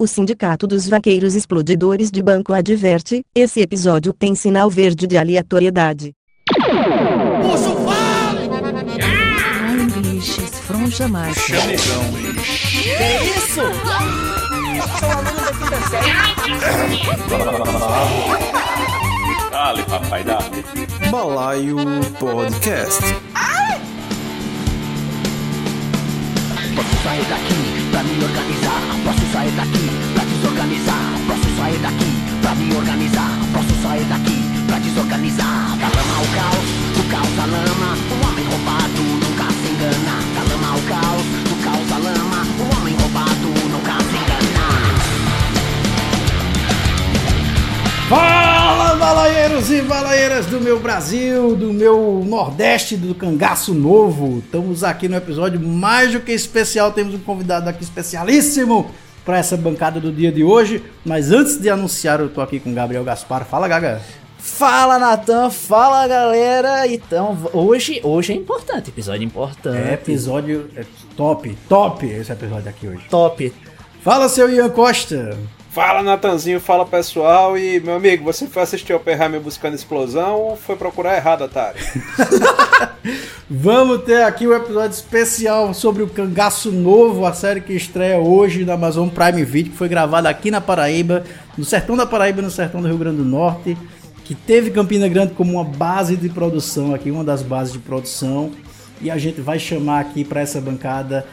O Sindicato dos Vaqueiros Explodidores de Banco adverte: esse episódio tem sinal verde de aleatoriedade. Puxa o English is from Jamaica. Chamegão. Que isso? Sou aluno da quinta série. Dale, papai, dale. Balaio Podcast. Posso sair daqui pra me organizar. Posso sair daqui pra desorganizar. Posso sair daqui pra me organizar. Posso sair daqui pra desorganizar. Da lama ao caos, do caos à lama. O homem roubado nunca se engana. Da lama ao caos, do caos à lama. O homem roubado nunca se engana. Fala, balaieiros e balaieiras do meu Brasil, do meu Nordeste, do Cangaço Novo. Estamos aqui no episódio mais do que especial. Temos um convidado aqui especialíssimo para essa bancada do dia de hoje. Mas antes de anunciar, eu tô aqui com Gabriel Gaspar. Fala, Gaga. Fala Natan, fala galera. Então, hoje, hoje é importante, episódio importante. É episódio é top, top esse episódio aqui hoje. top. Fala, seu Ian Costa. Fala, Natanzinho, fala pessoal. E, meu amigo, você foi assistir Oppenheimer buscando explosão ou foi procurar errado, Atari? Vamos ter aqui um episódio especial sobre o Cangaço Novo, a série que estreia hoje na Amazon Prime Video, que foi gravada aqui na Paraíba, no sertão da Paraíba, no sertão do Rio Grande do Norte, que teve Campina Grande como uma base de produção aqui, uma das bases de produção. E a gente vai chamar aqui para essa bancada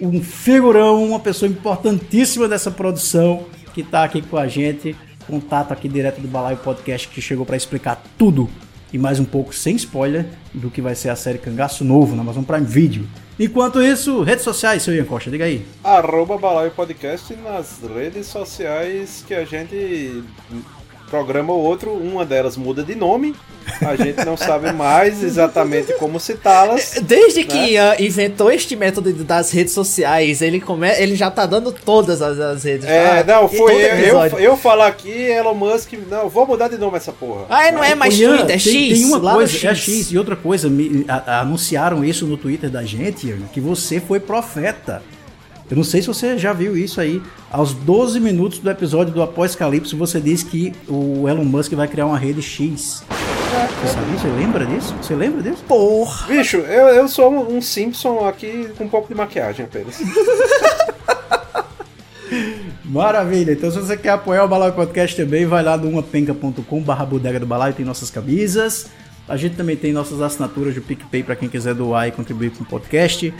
um figurão, uma pessoa importantíssima dessa produção que está aqui com a gente. Contato aqui direto do Balaio Podcast que chegou para explicar tudo e mais um pouco sem spoiler do que vai ser a série Cangaço Novo na Amazon Prime Video. Enquanto isso, redes sociais, seu Ian Costa, diga aí. Arroba Balaio Podcast nas redes sociais que a gente programa ou outro, uma delas muda de nome. A gente não sabe mais exatamente como citá-las. Desde que Ian inventou este método das redes sociais, ele, come... ele já tá dando todas as, as redes. É, tá? não, foi eu, eu, eu falar aqui, Elon Musk, não, vou mudar de nome essa porra. Ah, não é mais Twitter, é tem, X. Tem uma lá no coisa, é X. E outra coisa, me- a- a- anunciaram isso no Twitter da gente, Ian, que você foi profeta. Eu não sei se você já viu isso aí. Aos 12 minutos do episódio do Apocalipse, você disse que o Elon Musk vai criar uma rede X. Você sabia? Você lembra disso? Você lembra disso? Porra. Bicho, eu, eu sou um, Simpson aqui com um pouco de maquiagem apenas. Maravilha. Então, se você quer apoiar o Balaio Podcast também, vai lá no umapenca.com barra bodega do Balaio, tem nossas camisas. A gente também tem nossas assinaturas do PicPay para quem quiser doar e contribuir com o podcast.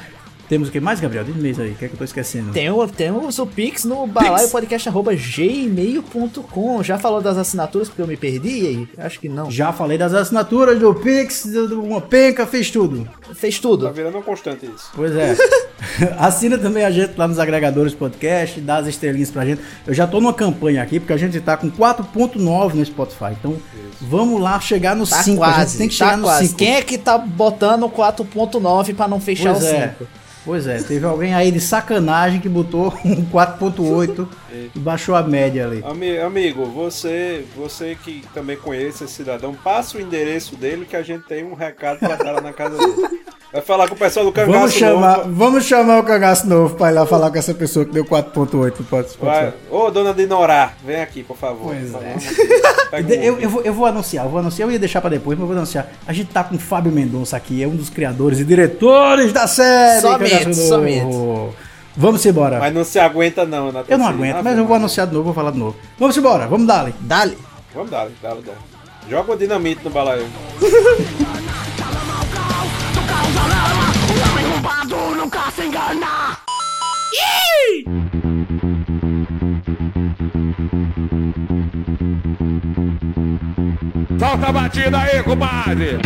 Temos o que mais, Gabriel? Diz mês aí, o que é que eu tô esquecendo? Tem o- temos o Pix no balaiopodcast.gmail.com. Já falou das assinaturas porque eu me perdi aí? Acho que não. Já falei das assinaturas do Pix, do, do Uma Penca, fez tudo. Fez Tá tudo. virando uma constante isso. Pois é. Assina também a gente lá nos agregadores podcast, dá as estrelinhas pra gente. Eu já tô numa campanha aqui, porque a gente tá com 4.9 no Spotify. Então, vamos lá chegar no Tá 5. a gente quase, tem que tá chegar no quase. 5. Quem é que tá botando 4.9 pra não fechar Pois o é. 5? Pois é, teve alguém aí de sacanagem que botou um 4.8 e baixou a média ali. Ami- amigo, você, você que também conhece esse cidadão, passa o endereço dele que a gente tem um recado pra dar lá na casa dele. Vai falar com o pessoal do Cangaço Vamos chamar, Novo. vamos chamar o cagaço novo pra ir lá falar com essa pessoa que deu 4.8 pode, pode Vai. ser. Ô, dona Dinorá, vem aqui, por favor. Pois Fala é. Eu, eu, vou, eu vou anunciar, eu vou anunciar, eu ia deixar pra depois, mas eu vou anunciar. A gente tá com o Fábio Mendonça aqui, é um dos criadores e diretores da série. Cangaço Novo. somente. Vamos embora. Mas não se aguenta não, Natanzinho. Eu não aguento, mas eu vou anunciar de novo, vou falar de novo. Vamos embora, vamos dar Dale. Vamos dar, dá, dá. Joga o dinamite no balaio. Do nunca se engana. Solta a batida aí, compadre!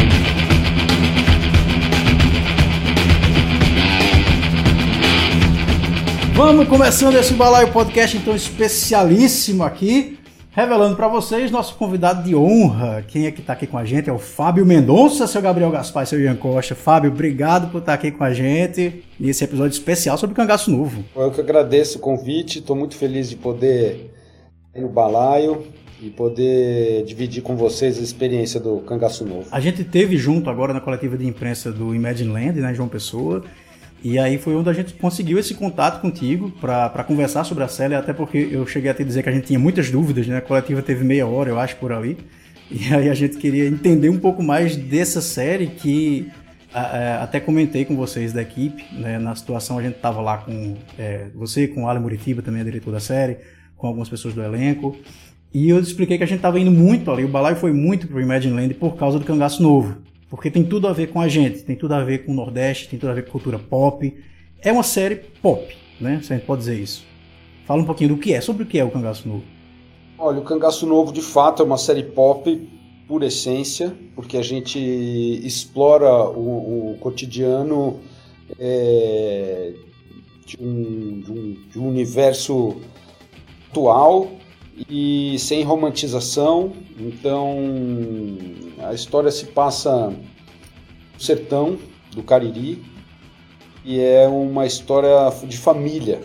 Vamos começando esse balaio podcast então especialíssimo aqui, revelando pra vocês nosso convidado de honra. Quem é que tá aqui com a gente é o Fábio Mendonça, seu Gabriel Gaspar e seu Ian Costa. Fábio, obrigado por estar aqui com a gente nesse episódio especial sobre o Cangaço Novo. Eu que agradeço o convite, estou muito feliz de poder ir no balaio e poder dividir com vocês a experiência do Cangaço Novo. A gente teve junto agora na coletiva de imprensa do Imagine Land, né, João Pessoa. E aí foi onde a gente conseguiu esse contato contigo para conversar sobre a série, até porque eu cheguei a te dizer que a gente tinha muitas dúvidas, né? A coletiva teve meia hora, eu acho, por ali. E aí a gente queria entender um pouco mais dessa série que a, até comentei com vocês da equipe, né? Na situação a gente tava lá com é, você, com o Alan Muritiba, também é diretor da série, com algumas pessoas do elenco. E eu expliquei que a gente tava indo muito ali, o balaio foi muito pro Imagine Land por causa do cangaço novo. Porque tem tudo a ver com a gente, tem tudo a ver com o Nordeste, tem tudo a ver com cultura pop. É uma série pop, né? Se a gente pode dizer isso. Fala um pouquinho do que é, sobre o que é o Cangaço Novo. Olha, o Cangaço Novo de fato é uma série pop por essência, porque a gente explora o, o cotidiano é, de, um, de, um, de um universo atual e sem romantização. Então a história se passa no sertão do Cariri e é uma história de família.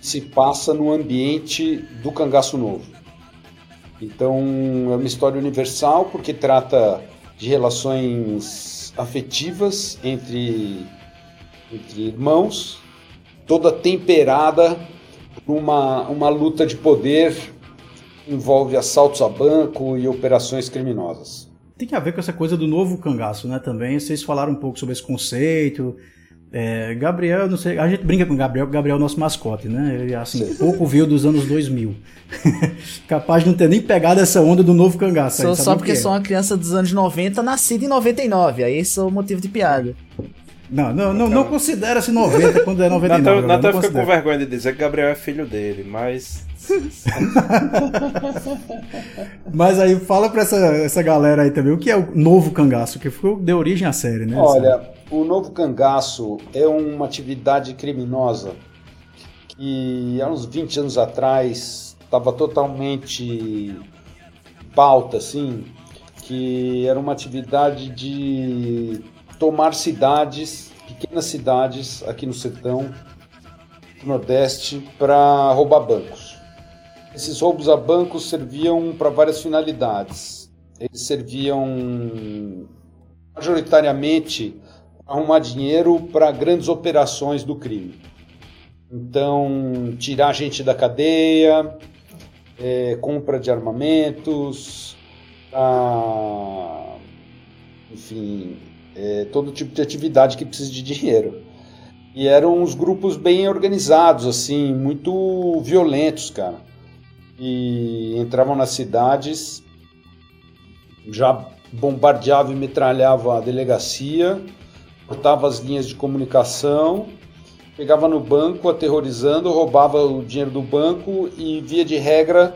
Se passa no ambiente do Cangaço Novo. Então é uma história universal porque trata de relações afetivas entre, entre irmãos, toda temperada uma, uma luta de poder envolve assaltos a banco e operações criminosas. Tem que a ver com essa coisa do novo cangaço, né? Também vocês falaram um pouco sobre esse conceito. É, Gabriel, não sei, a gente brinca com o Gabriel, Gabriel é o nosso mascote, né? Ele assim, Sim. pouco viu dos anos 2000. Capaz de não ter nem pegado essa onda do novo cangaço. Só, só porque é. sou uma criança dos anos 90, nascida em 99, aí isso é o motivo de piada. Não, não, não, não considera-se 90 quando é 99. Natan, Natan fica com vergonha de dizer que Gabriel é filho dele, mas. mas aí fala pra essa, essa galera aí também, o que é o novo cangaço, que ficou, deu origem à série, né? Olha, o novo cangaço é uma atividade criminosa que há uns 20 anos atrás estava totalmente pauta, assim, que era uma atividade de tomar cidades, pequenas cidades aqui no sertão, no Nordeste, para roubar bancos. Esses roubos a bancos serviam para várias finalidades. Eles serviam majoritariamente para arrumar dinheiro para grandes operações do crime. Então, tirar gente da cadeia, é, compra de armamentos, enfim, é, todo tipo de atividade que precisa de dinheiro. E eram uns grupos bem organizados, assim, muito violentos, cara. E entravam nas cidades, já bombardeava e metralhava a delegacia, cortava as linhas de comunicação, pegava no banco, aterrorizando, roubava o dinheiro do banco e, via de regra,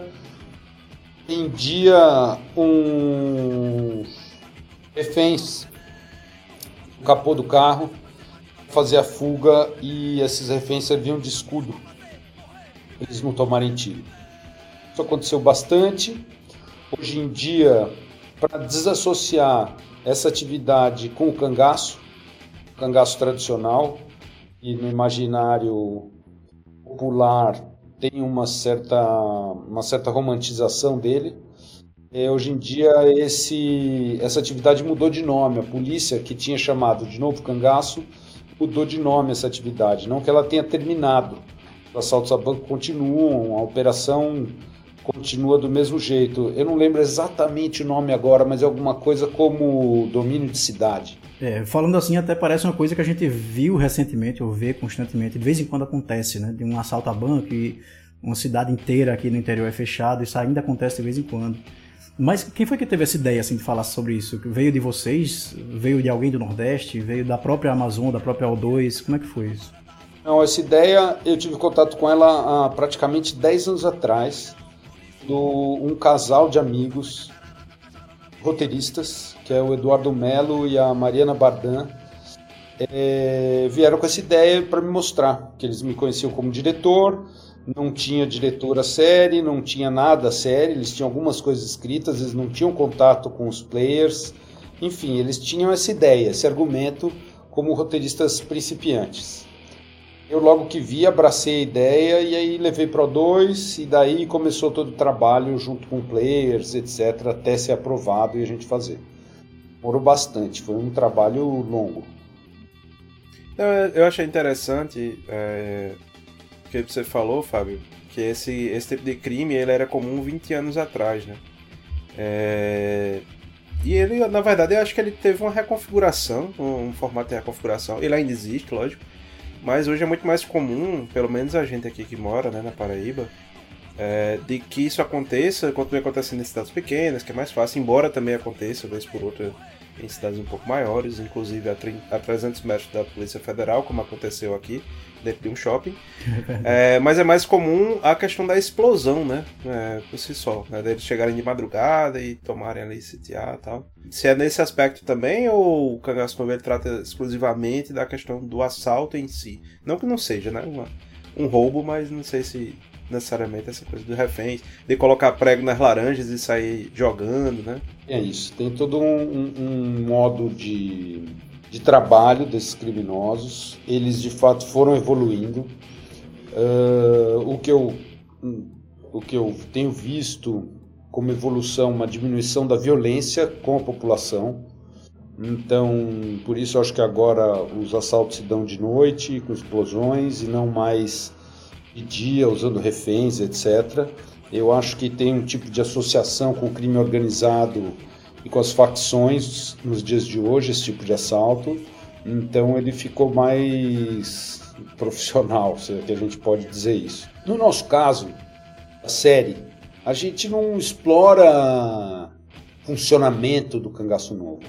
vendia um reféns capô do carro, fazia a fuga e esses reféns serviam de escudo. Eles não tomarem tiro. Isso aconteceu bastante. Hoje em dia, para desassociar essa atividade com o cangaço, o cangaço tradicional, e no imaginário popular tem uma certa, uma certa romantização dele, é, hoje em dia esse, essa atividade mudou de nome. A polícia, que tinha chamado de novo cangaço, mudou de nome essa atividade. Não que ela tenha terminado. Os assaltos a banco continuam, a operação continua do mesmo jeito. Eu não lembro exatamente o nome agora, mas é alguma coisa como domínio de cidade. É, falando assim, até parece uma coisa que a gente viu recentemente, ou vê constantemente, de vez em quando acontece, né? De um assalto a banco e uma cidade inteira aqui no interior é fechada, isso ainda acontece de vez em quando. Mas quem foi que teve essa ideia assim de falar sobre isso? Veio de vocês? Veio de alguém do Nordeste? Veio da própria Amazon, da própria O2? Como é que foi isso? Não, essa ideia eu tive contato com ela há praticamente 10 anos atrás, do um casal de amigos roteiristas, que é o Eduardo Melo e a Mariana Bardan, é, vieram com essa ideia para me mostrar que eles me conheciam como diretor, não tinha diretor a série, não tinha nada série, eles tinham algumas coisas escritas, eles não tinham contato com os players, enfim, eles tinham essa ideia, esse argumento como roteiristas principiantes. Eu logo que vi, abracei a ideia e aí levei para o 2 e daí começou todo o trabalho junto com players, etc, até ser aprovado e a gente fazer. Demorou bastante, foi um trabalho longo. Eu, eu achei interessante é, que você falou, Fábio, que esse, esse tipo de crime ele era comum 20 anos atrás, né? É, e ele, na verdade, eu acho que ele teve uma reconfiguração, um, um formato de reconfiguração. Ele ainda existe, lógico, mas hoje é muito mais comum, pelo menos a gente aqui que mora né, na Paraíba, é, de que isso aconteça, continue acontecendo em cidades pequenas, que é mais fácil, embora também aconteça, vez por outra, em cidades um pouco maiores, inclusive a, 30, a 300 metros da Polícia Federal, como aconteceu aqui, dentro de um shopping. É, mas é mais comum a questão da explosão, né? É, por si só, né? Deles chegarem de madrugada e tomarem ali, sitiar e tal. Se é nesse aspecto também, ou o Cangaço Novo trata exclusivamente da questão do assalto em si? Não que não seja, né? Uma, um roubo, mas não sei se necessariamente essa coisa do refém, de colocar prego nas laranjas e sair jogando, né? É isso. Tem todo um, um, modo de, de trabalho desses criminosos. Eles de fato foram evoluindo. Uh, o que eu o que eu tenho visto como evolução, uma diminuição da violência com a população. Então, por isso acho que agora os assaltos se dão de noite, com explosões, e não mais de dia, usando reféns, etc. Eu acho que tem um tipo de associação com o crime organizado e com as facções nos dias de hoje, esse tipo de assalto. Então ele ficou mais profissional, se é que a gente pode dizer isso. No nosso caso, a série, a gente não explora funcionamento do cangaço novo.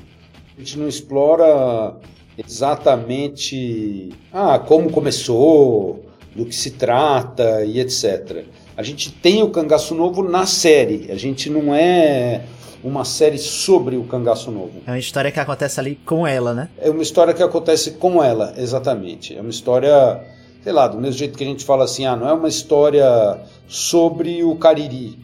A gente não explora exatamente ah, como começou, do que se trata e etc. A gente tem o Cangaço Novo na série, a gente não é uma série sobre o Cangaço Novo. É uma história que acontece ali com ela, né? É uma história que acontece com ela, exatamente. É uma história, sei lá, do mesmo jeito que a gente fala assim, ah, não é uma história sobre o Cariri,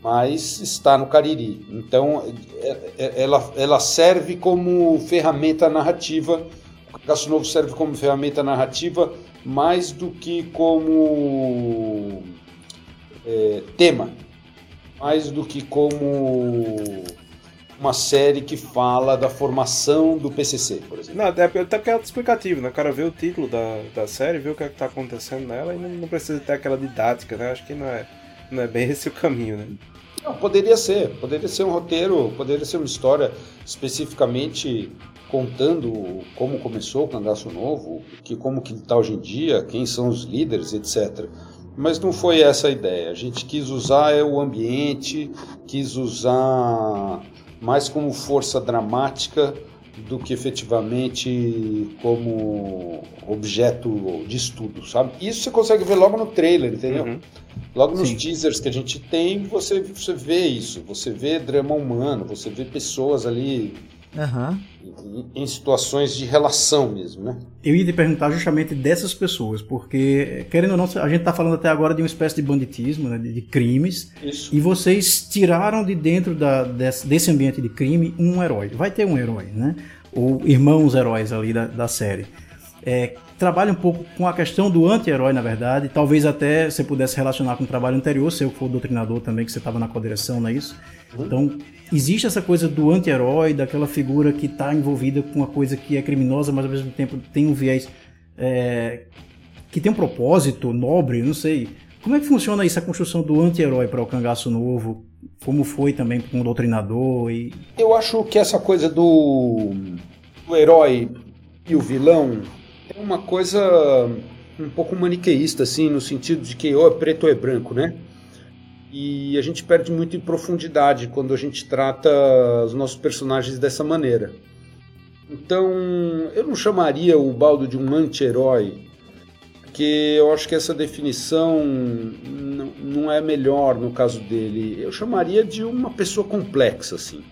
mas está no Cariri. Então, é, é, ela, ela serve como ferramenta narrativa. O Cangaço Novo serve como ferramenta narrativa mais do que como é, tema, mais do que como uma série que fala da formação do PCC, por exemplo. Não, até, até porque é explicativo, né? O cara vê o título da, da série, vê o que é está acontecendo nela e não, não, precisa ter aquela didática, né? Acho que não é, não é bem esse o caminho, né? Não, poderia ser, poderia ser um roteiro, poderia ser uma história especificamente contando como começou o Cangaço Novo, que como que está hoje em dia, quem são os líderes, etc. Mas não foi essa a ideia. A gente quis usar é, o ambiente, quis usar mais como força dramática do que efetivamente como objeto de estudo, sabe? Isso você consegue ver logo no trailer, entendeu? Uhum. Logo nos Sim. teasers que a gente tem, você, você vê isso. Você vê drama humano, você vê pessoas ali Uhum. Em, em, situações de relação mesmo, né? Eu ia te perguntar justamente dessas pessoas, porque, querendo ou não, a gente está falando até agora de uma espécie de banditismo, né, de, de, crimes, Isso. e vocês tiraram de dentro da, desse, desse, ambiente de crime um herói. Vai ter um herói, né? Ou irmãos heróis ali da, da série. É, trabalha um pouco com a questão do anti-herói, na verdade. Talvez até você pudesse relacionar com o trabalho anterior, seu que for doutrinador também, que você estava na coordenação, não é isso? Então, existe essa coisa do anti-herói, daquela figura que está envolvida com uma coisa que é criminosa, mas ao mesmo tempo tem um viés é, que tem um propósito nobre, não sei. Como é que funciona isso, a construção do anti-herói para o cangaço novo? Como foi também com o doutrinador? E... Eu acho que essa coisa do, do herói e o vilão uma coisa um pouco maniqueísta, assim, no sentido de que ou é preto ou é branco, né? E a gente perde muito em profundidade quando a gente trata os nossos personagens dessa maneira. Então, eu não chamaria o Baldo de um anti-herói, porque eu acho que essa definição não é melhor no caso dele. Eu chamaria de uma pessoa complexa, assim.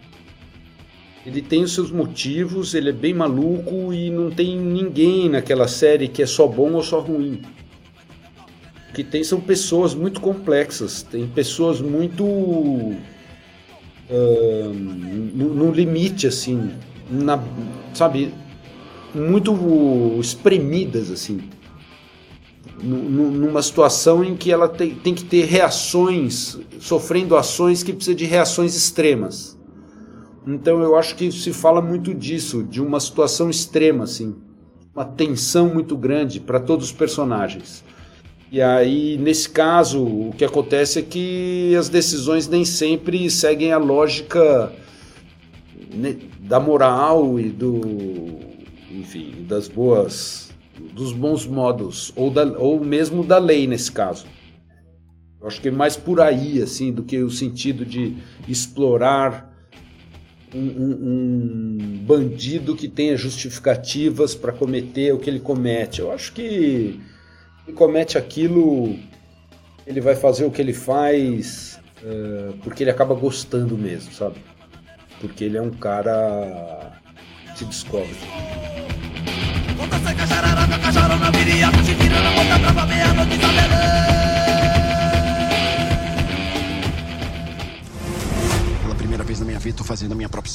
Ele tem os seus motivos, ele é bem maluco e não tem ninguém naquela série que é só bom ou só ruim que tem são pessoas muito complexas, tem pessoas muito uh, no, no, limite assim, na, sabe, muito espremidas assim, numa situação em que ela tem, tem que ter reações, sofrendo ações que precisa de reações extremas. Então eu acho que se fala muito disso, de uma situação extrema assim, uma tensão muito grande para todos os personagens. E aí, nesse caso, o que acontece é que as decisões nem sempre seguem a lógica né, da moral e do, enfim, das boas, dos bons modos ou, da, ou mesmo da lei nesse caso. Eu acho que é mais por aí, assim, do que o sentido de explorar um, um, bandido que tenha justificativas para cometer o que ele comete. Eu acho que ele comete aquilo, ele vai fazer o que ele faz uh, porque ele acaba gostando mesmo, sabe? Porque ele é um cara que se descobre.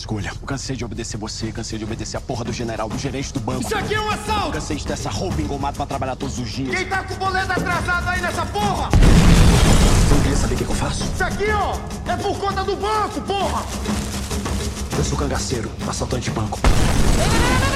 Escolha. Eu cansei de obedecer você, cansei de obedecer a porra do general, do gerente do banco. Isso aqui é um assalto! Cansei de ter essa roupa engomada pra trabalhar todos os dias. Quem tá com o boleto atrasado aí nessa porra? Você não queria saber o que, que eu faço? Isso aqui, ó, é por conta do banco, porra! Eu sou cangaceiro, assaltante de banco.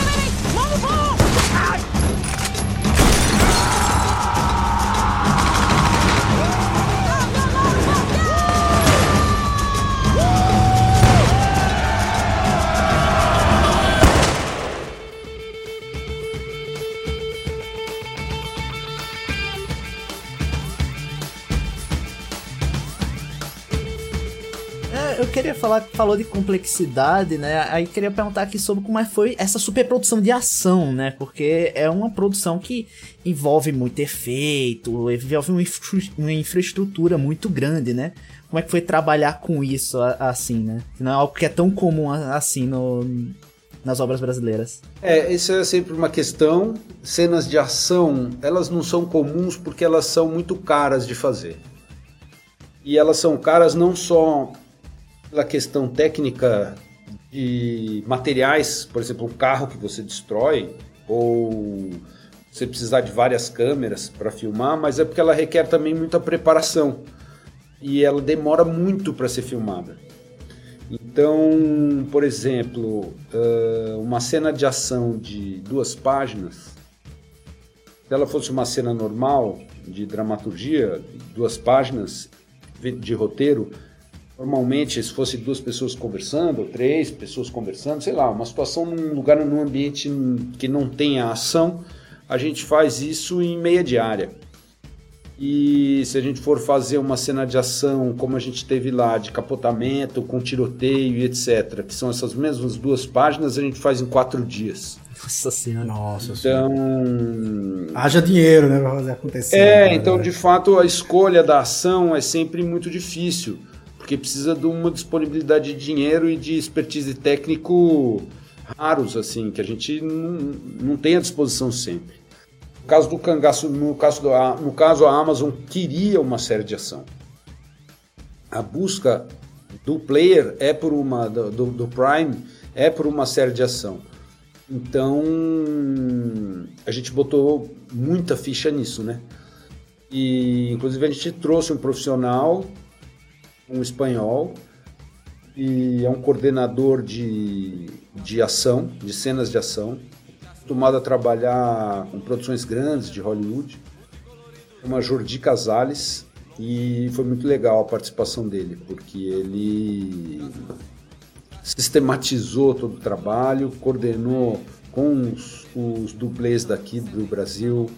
falar, falou de complexidade, né? Aí queria perguntar aqui sobre como é foi essa superprodução de ação, né? Porque é uma produção que envolve muito efeito, envolve uma, infra uma infraestrutura muito grande, né? Como é que foi trabalhar com isso assim, né? Não é algo que é tão comum assim no, nas obras brasileiras. É, isso é sempre uma questão. Cenas de ação, elas não são comuns porque elas são muito caras de fazer. E elas são caras não só pela questão técnica de materiais, por exemplo, um carro que você destrói, ou você precisar de várias câmeras para filmar, mas é porque ela requer também muita preparação e ela demora muito para ser filmada. Então, por exemplo, uma cena de ação de duas páginas, se ela fosse uma cena normal de dramaturgia, duas páginas de roteiro, Normalmente, se fosse duas pessoas conversando, ou três pessoas conversando, sei lá, uma situação num lugar, num ambiente que não tenha ação, a gente faz isso em meia diária. E se a gente for fazer uma cena de ação, como a gente teve lá, de capotamento, com tiroteio e etc., que são essas mesmas duas páginas, a gente faz em quatro dias. Nossa senhora. Nossa Então. Haja dinheiro, né, pra fazer acontecer. É, então de fato a escolha da ação é sempre muito difícil porque precisa de uma disponibilidade de dinheiro e de expertise técnico raros, assim, que a gente não, não tem à disposição sempre. No caso do cangaço, no caso, do, no caso a Amazon queria uma série de ação. A busca do player é por uma do, do Prime é por uma série de ação. Então a gente botou muita ficha nisso, né? E inclusive a gente trouxe um profissional um espanhol e é um coordenador de, de ação, de cenas de ação, acostumado a trabalhar com produções grandes de Hollywood, uma Jordi Casales, e foi muito legal a participação dele, porque ele sistematizou todo o trabalho, coordenou com os, os dublês daqui do Brasil,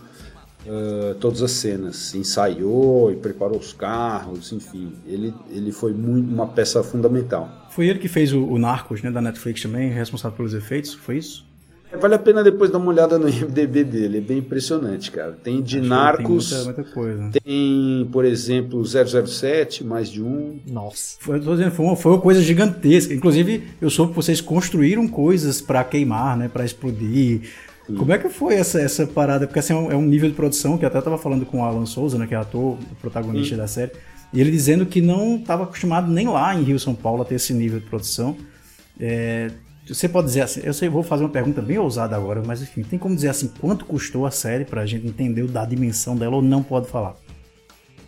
Uh, todas as cenas, ensaiou e preparou os carros, enfim, ele, ele foi muito uma peça fundamental. Foi ele que fez o, o Narcos, né, da Netflix também, responsável pelos efeitos, foi isso? É, vale a pena depois dar uma olhada no IMDB dele, é bem impressionante, cara. Tem de Acho Narcos, tem muita, muita coisa. tem, por exemplo, 007, mais de um. Nossa. Foi, tô dizendo, foi, uma, foi uma coisa gigantesca. Inclusive, eu soube que vocês construíram coisas pra queimar, né, Pra explodir. Como é que foi essa, essa parada? Porque assim, é um, é um nível de produção que eu até tava falando com o Alan Souza, né, que é ator, o protagonista da série, e ele dizendo que não estava acostumado nem lá em Rio São Paulo a ter esse nível de produção. É, você pode dizer assim, eu sei, vou fazer uma pergunta bem ousada agora, mas enfim, tem como dizer assim, quanto custou a série pra gente entender da dimensão dela ou não pode falar?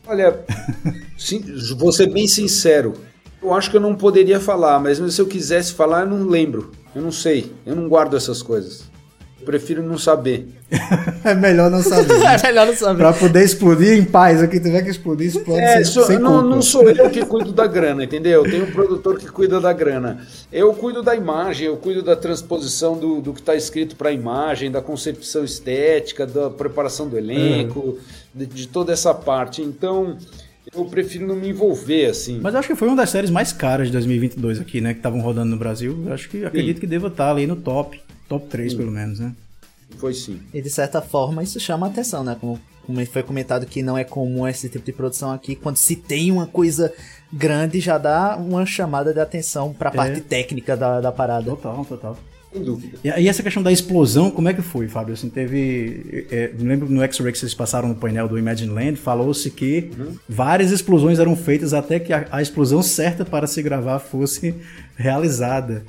Olha, sim, vou ser bem sincero, eu acho que eu não poderia falar, mas se eu quisesse falar, eu não lembro, eu não sei, eu não guardo essas coisas. Prefiro não saber. É melhor não saber. é melhor não saber. pra poder explodir em paz. O que tiver que explodir, explode É, sem, sou- sem não, culpa. não sou eu que cuido da grana, entendeu? Tem um produtor que cuida da grana. Eu cuido da imagem, eu cuido da transposição do, do que está escrito para a imagem, da concepção estética, da preparação do elenco, de, de toda essa parte. Então, eu prefiro não me envolver assim. Mas eu acho que foi uma das séries mais caras de 2022 aqui, né? Que estavam rodando no Brasil. Eu acho que acredito que deva estar ali no top. Top 3, pelo menos, né? Foi sim. E de certa forma isso chama a atenção, né? Como, como foi comentado que não é comum esse tipo de produção aqui. Quando se tem uma coisa grande, já dá uma chamada de atenção pra parte técnica da, da parada. Total, total. Sem dúvida. E, e essa questão da explosão, como é que foi, Fábio? Assim, teve. É, me lembro no X-Ray que vocês passaram no painel do Imagine Land, falou-se que várias explosões eram feitas até que a, a explosão certa para se gravar fosse realizada.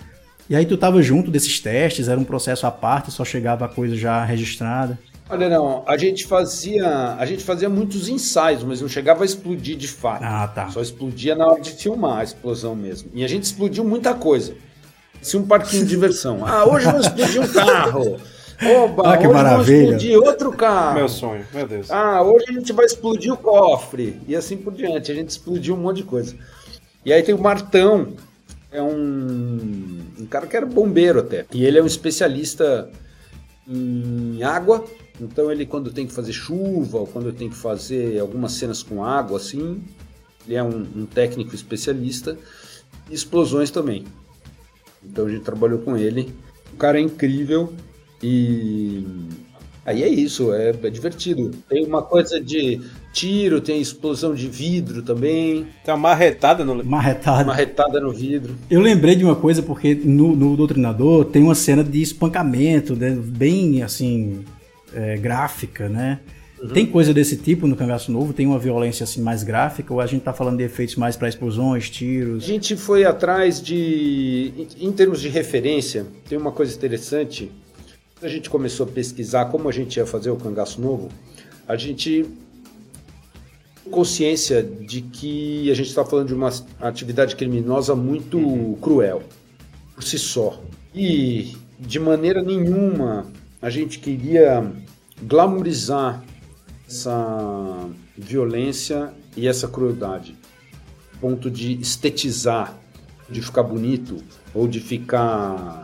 E aí tu tava junto desses testes, era um processo à parte, só chegava a coisa já registrada. Olha, não, a gente fazia, a gente fazia muitos ensaios, mas não chegava a explodir de fato. Ah, tá. Só explodia na hora de filmar a explosão mesmo. E a gente explodiu muita coisa. Se um parquinho de diversão. Ah, hoje vamos explodir um carro. Oba, Ah, que hoje maravilha. vamos explodir outro carro. Meu sonho, meu Deus. Ah, hoje a gente vai explodir o cofre. E assim por diante. A gente explodiu um monte de coisa. E aí tem o Martão. É um, um cara que era bombeiro até. E ele é um especialista em água. Então ele quando tem que fazer chuva ou quando tem que fazer algumas cenas com água assim, ele é um, um técnico especialista. E explosões também. Então a gente trabalhou com ele. O cara é incrível e aí é isso, é, é divertido. Tem uma coisa de tiro, tem explosão de vidro também, Tem uma marretada no. Marretada. uma retada no vidro. Eu lembrei de uma coisa, porque no, no Doutrinador tem uma cena de espancamento, né, bem assim, é, gráfica, né? Tem coisa desse tipo no Cangaço Novo? Tem uma violência assim mais gráfica? Ou a gente tá falando de efeitos mais para explosões, A tiros? gente foi atrás de. Em termos de referência, tem uma coisa interessante. Quando a gente começou a pesquisar como a gente ia fazer o cangaço novo, a gente consciência de que a gente está falando de uma atividade criminosa muito cruel, por si só. E de maneira nenhuma a gente queria glamourizar essa violência e essa crueldade ponto de estetizar, de ficar bonito ou de ficar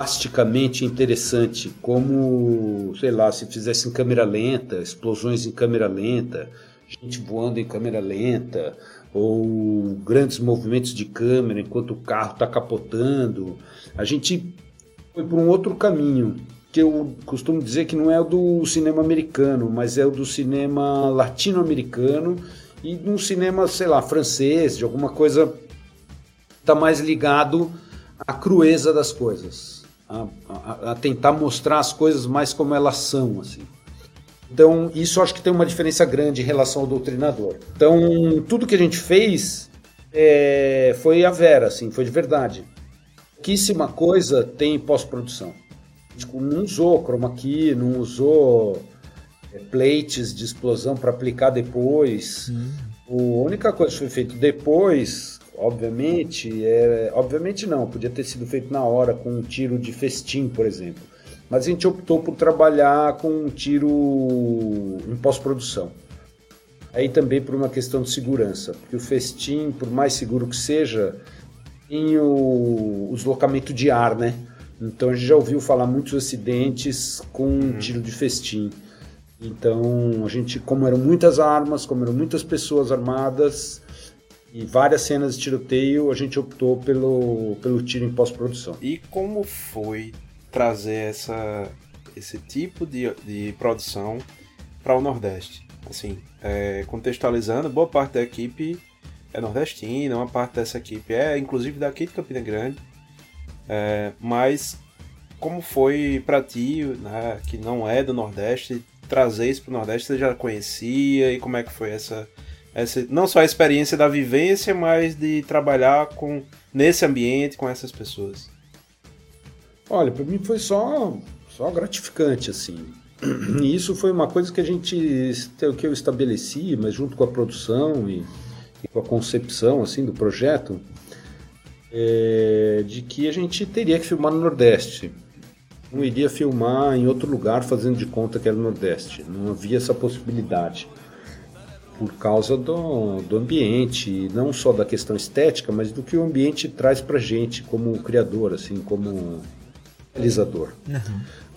plasticamente interessante, como, sei lá, se fizesse em câmera lenta, explosões em câmera lenta, gente voando em câmera lenta, ou grandes movimentos de câmera enquanto o carro está capotando. A gente foi por um outro caminho, que eu costumo dizer que não é o do cinema americano, mas é o do cinema latino-americano e de um cinema, sei lá, francês, de alguma coisa está mais ligado à crueza das coisas, a, a- a tentar mostrar as coisas mais como elas são, assim. Então, isso acho que tem uma diferença grande em relação ao doutrinador. Então, tudo que a gente fez é, foi a vera, assim, foi de verdade. Pouquíssima coisa tem em pós-produção. Tipo, não usou chroma key, não usou é, plates de explosão para aplicar depois. A única coisa que foi feito depois, obviamente, é, obviamente não, podia ter sido feito na hora com um tiro de festim, por exemplo. Mas a gente optou por trabalhar com um tiro em pós-produção. Aí também por uma questão de segurança, porque o festim, por mais seguro que seja, tem o, o deslocamento de ar, né? Então a gente já ouviu falar muitos acidentes com tiro de festim. Então a gente, como eram muitas armas, como eram muitas pessoas armadas e várias cenas de tiroteio, a gente optou pelo, pelo tiro em pós-produção. E como foi trazer essa, esse tipo de, de produção para o Nordeste? Assim, é, contextualizando, boa parte da equipe é nordestina, uma parte dessa equipe é inclusive daqui de Campina Grande. É, mas como foi para ti, né, que não é do Nordeste, trazer isso para o Nordeste? Você já conhecia e como é que foi essa, essa não só a experiência da vivência, mas de trabalhar com nesse ambiente com essas pessoas? Olha, para mim foi só, só gratificante, assim. E isso foi uma coisa que a gente, que eu estabeleci, mas junto com a produção e, e com a concepção, assim, do projeto, é, de que a gente teria que filmar no Nordeste. Não iria filmar em outro lugar fazendo de conta que era o Nordeste. Não havia essa possibilidade. Por causa do, do ambiente, não só da questão estética, mas do que o ambiente traz pra gente como criador, assim, como realizador.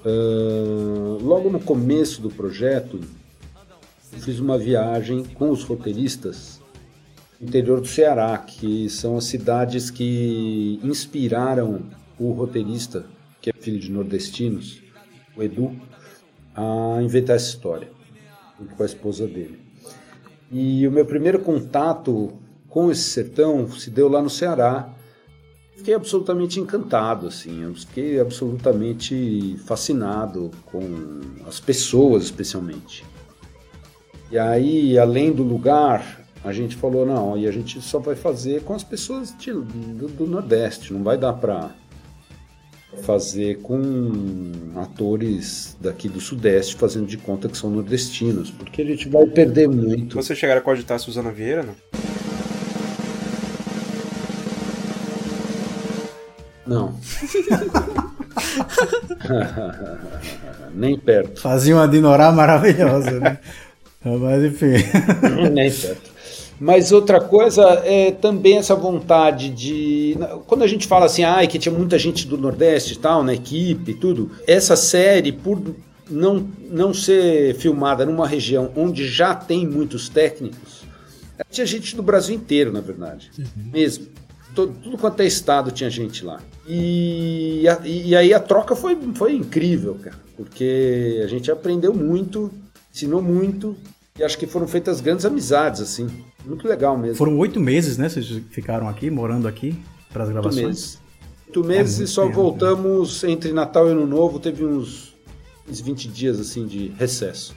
Uh, logo no começo do projeto, eu fiz uma viagem com os roteiristas no interior do Ceará, que são as cidades que inspiraram o roteirista, que é filho de nordestinos, o Edu, a inventar essa história, junto com a esposa dele. E o meu primeiro contato com esse sertão se deu lá no Ceará. Fiquei absolutamente encantado, assim, eu fiquei absolutamente fascinado com as pessoas, especialmente. E aí, além do lugar, a gente falou, não, e a gente só vai fazer com as pessoas de, do, do Nordeste, não vai dar para fazer com atores daqui do Sudeste fazendo de conta que são nordestinos, porque a gente vai perder muito. Você chegaram a cogitar a Suzana Vieira, não? Não. Nem perto. Fazia uma dinorá maravilhosa, né? Mas enfim. Nem perto. Mas outra coisa é também essa vontade de. Quando a gente fala assim, ah, que tinha muita gente do Nordeste e tal, na equipe e tudo, essa série, por não, não ser filmada numa região onde já tem muitos técnicos, tinha gente do Brasil inteiro, na verdade. Mesmo. Todo, tudo quanto é estado tinha gente lá. E, a- e aí a troca foi, foi incrível, cara. Porque a gente aprendeu muito, ensinou muito. E acho que foram feitas grandes amizades, assim. Muito legal mesmo. Foram oito meses, né? Vocês ficaram aqui, morando aqui, para as Oito gravações. meses. Oito meses muito e só tempo, voltamos entre Natal e Ano Novo. Teve uns, uns 20 dias assim de recesso.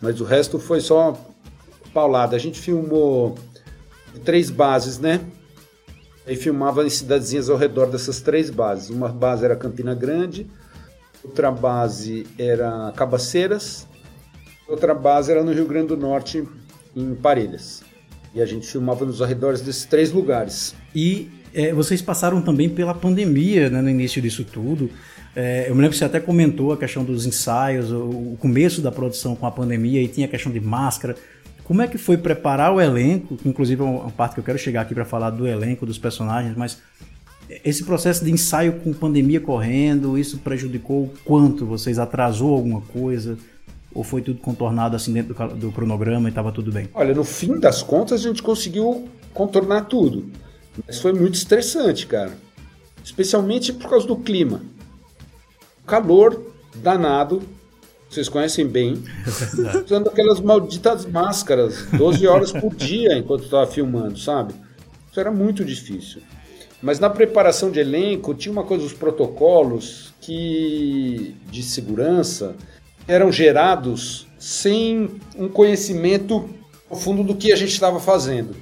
Mas o resto foi só paulada. A gente filmou três bases, né? Aí filmava em cidadezinhas ao redor dessas três bases. Uma base era Campina Grande, outra base era Cabaceiras, outra base era no Rio Grande do Norte, em Parelhas. E a gente filmava nos arredores desses três lugares. E é, vocês passaram também pela pandemia né, no início disso tudo. É, eu me lembro que você até comentou a questão dos ensaios, o, o começo da produção com a pandemia e tinha a questão de máscara. Como é que foi preparar o elenco? Inclusive é uma parte que eu quero chegar aqui para falar do elenco, dos personagens, mas esse processo de ensaio com pandemia correndo, isso prejudicou o quanto? Vocês atrasou alguma coisa? Ou foi tudo contornado assim dentro do, do cronograma e estava tudo bem? Olha, no fim das contas a gente conseguiu contornar tudo. Mas foi muito estressante, cara. Especialmente por causa do clima. Calor danado, vocês conhecem bem. Usando aquelas malditas máscaras, 12 horas por dia enquanto estava filmando, sabe? Isso era muito difícil. Mas na preparação de elenco tinha uma coisa, os protocolos que de segurança eram gerados sem um conhecimento profundo do que a gente estava fazendo.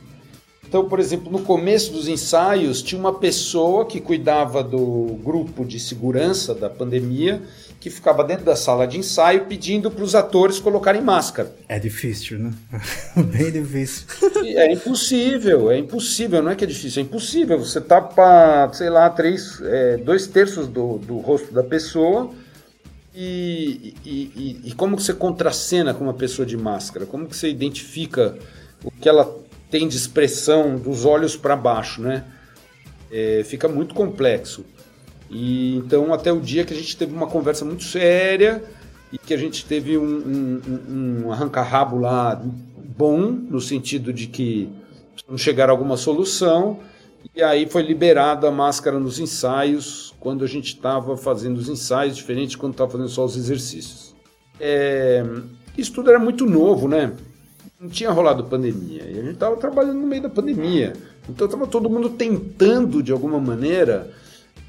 Então, por exemplo, no começo dos ensaios, tinha uma pessoa que cuidava do grupo de segurança da pandemia, que ficava dentro da sala de ensaio pedindo para os atores colocarem máscara. É difícil, né? Bem difícil. É impossível, é impossível, não é que é difícil, é impossível. Você tapa, sei lá, três, é, dois terços do, do rosto da pessoa e, e, e- como que você contracena com uma pessoa de máscara? Como que você identifica o que ela tem de expressão dos olhos para baixo, né? É, fica muito complexo. E então até o dia que a gente teve uma conversa muito séria e que a gente teve um, um, um- um arranca-rabo lá bom, no sentido de que não chegar a alguma solução, e aí foi liberada a máscara nos ensaios, quando a gente estava fazendo os ensaios, diferente de quando estava fazendo só os exercícios. É, isso tudo era muito novo, né? Não tinha rolado pandemia, e a gente estava trabalhando no meio da pandemia. Então estava todo mundo tentando, de alguma maneira,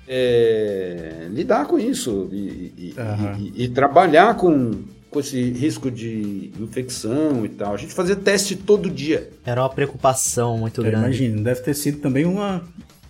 é, lidar com isso e, e- Aham. e- e trabalhar com, com esse risco de infecção e tal. A gente fazia teste todo dia. Era uma preocupação muito Eu grande. imagino, deve ter sido também uma,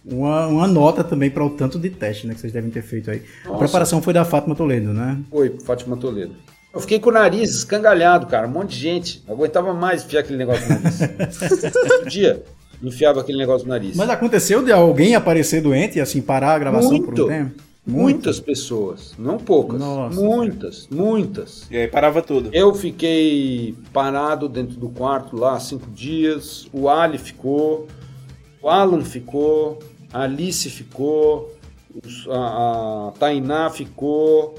uma, uma nota também para o tanto de teste né, que vocês devem ter feito aí. A Nossa. preparação foi da Fátima Toledo, né? Foi, Fátima Toledo. Eu fiquei com o nariz escangalhado, cara. Um monte de gente. Não aguentava mais enfiar aquele negócio no nariz. todo dia enfiava aquele negócio no nariz. Mas aconteceu de alguém aparecer doente e assim parar a gravação por um Muito. tempo? Muitas pessoas, não poucas. Nossa, muitas, muitas. E aí parava tudo. Eu fiquei parado dentro do quarto lá cinco dias. O Ali ficou, o Alan ficou, a Alice ficou, a, a Tainá ficou.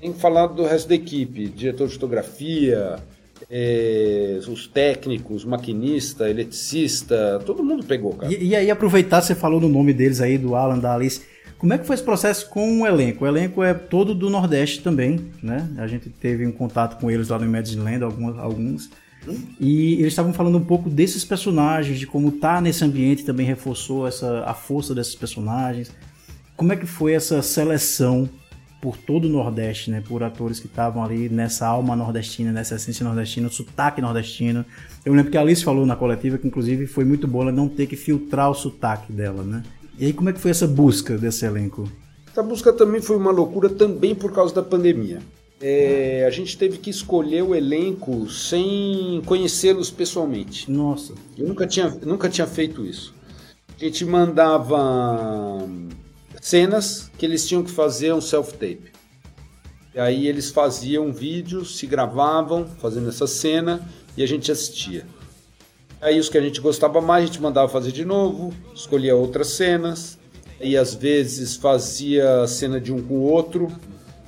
Tem falar do resto da equipe, diretor de fotografia, eh, os técnicos, maquinista, eletricista, todo mundo pegou, cara. E, e aí, aproveitar, você falou no nome deles aí, do Alan, da Alice. Como é que foi esse processo com o elenco? O elenco é todo do Nordeste também, né? A gente teve um contato com eles lá no Imagine Land, alguns. E eles estavam falando um pouco desses personagens, de como tá nesse ambiente também reforçou essa, a força desses personagens. Como é que foi essa seleção por todo o Nordeste, né? Por atores que estavam ali nessa alma nordestina, nessa essência nordestina, sotaque nordestino. Eu lembro que a Alice falou na coletiva que, inclusive, foi muito boa ela não ter que filtrar o sotaque dela, né? E aí, como é que foi essa busca desse elenco? Essa busca também foi uma loucura também por causa da pandemia. É, a gente teve que escolher o elenco sem conhecê-los pessoalmente. Nossa. Eu nunca tinha, nunca tinha feito isso. A gente mandava cenas que eles tinham que fazer um self-tape. E aí eles faziam um vídeo, se gravavam fazendo essa cena e a gente assistia. Aí os que a gente gostava mais, a gente mandava fazer de novo, escolhia outras cenas, e às vezes fazia cena de um com o outro,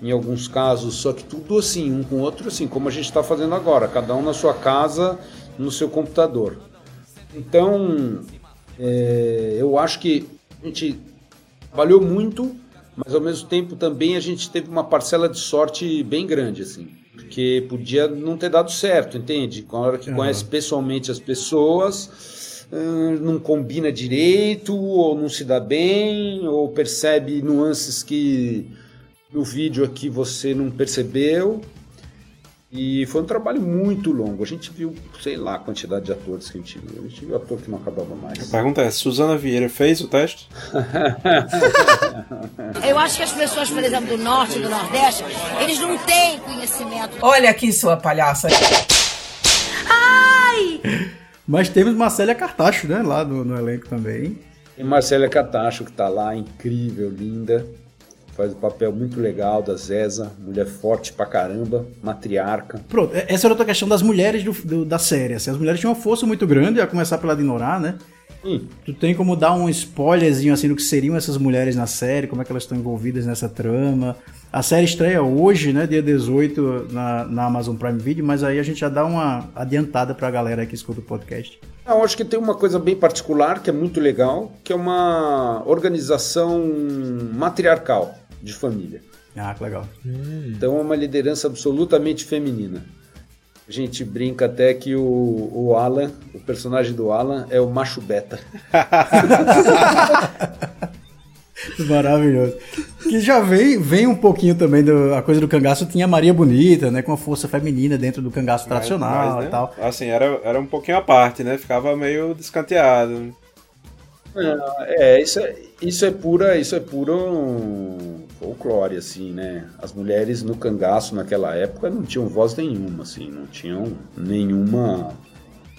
em alguns casos, só que tudo assim, um com o outro, assim, como a gente está fazendo agora, cada um na sua casa, no seu computador. Então, é, eu acho que a gente trabalhou muito, mas ao mesmo tempo também a gente teve uma parcela de sorte bem grande, assim. Porque podia não ter dado certo, entende? Com a hora que Uhum. conhece pessoalmente as pessoas, não combina direito, ou não se dá bem, ou percebe nuances que no vídeo aqui você não percebeu. E foi um trabalho muito longo. A gente viu, sei lá, a quantidade de atores que a gente viu. A gente viu ator que não acabava mais. A pergunta é: Suzana Vieira fez o teste? Eu acho que as pessoas, por exemplo, do norte e do nordeste, eles não têm conhecimento. Olha aqui, sua palhaça. Ai! Mas temos Marcélia Cartacho, né? Lá no, no elenco também. E Marcela Catacho, que tá lá, incrível, linda. Faz um papel muito legal da Zeza, mulher forte pra caramba, matriarca. Pronto, é- essa era outra questão das mulheres do, do- da série. assim, as mulheres tinham uma força muito grande, a começar pela Dinorá, né? Hum. Tu tem como dar um spoilerzinho assim do que seriam essas mulheres na série, como é que elas estão envolvidas nessa trama. A série estreia hoje, né, dia 18, na, na Amazon Prime Video, mas aí a gente já dá uma adiantada pra galera que escuta o podcast. Ah, Eu acho que tem uma coisa bem particular, que é muito legal, que é uma organização matriarcal de família. Ah, que legal. Então é uma liderança absolutamente feminina. A gente brinca até que o, o Alan, o personagem do Alan, é o macho beta. Maravilhoso. Que já vem, vem um pouquinho também da coisa do cangaço, tinha a Maria Bonita, né, com a força feminina dentro do cangaço tradicional Mas, né, e tal. Assim, era, era um pouquinho à parte, né? Ficava meio descanteado. É, isso é, isso é pura, isso é puro folclore, assim, né? As mulheres no cangaço naquela época não tinham voz nenhuma, assim, não tinham nenhuma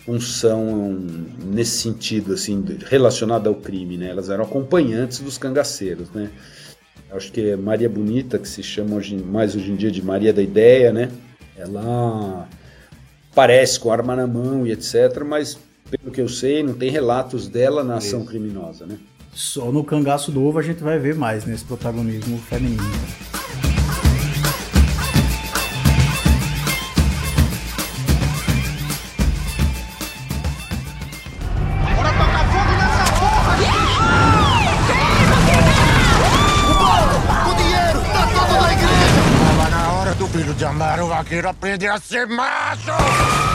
função nesse sentido, assim, relacionada ao crime, né? Elas eram acompanhantes dos cangaceiros, né? Acho que é Maria Bonita, que se chama hoje, mais hoje em dia de Maria da Ideia, né? Ela parece com arma na mão e etc, mas pelo que eu sei, não tem relatos dela na ação criminosa, né? Só no cangaço novo a gente vai ver mais nesse protagonismo feminino. O dinheiro tá todo na igreja! Tava na hora do filho de Amaro Vaqueiro aprender a ser macho!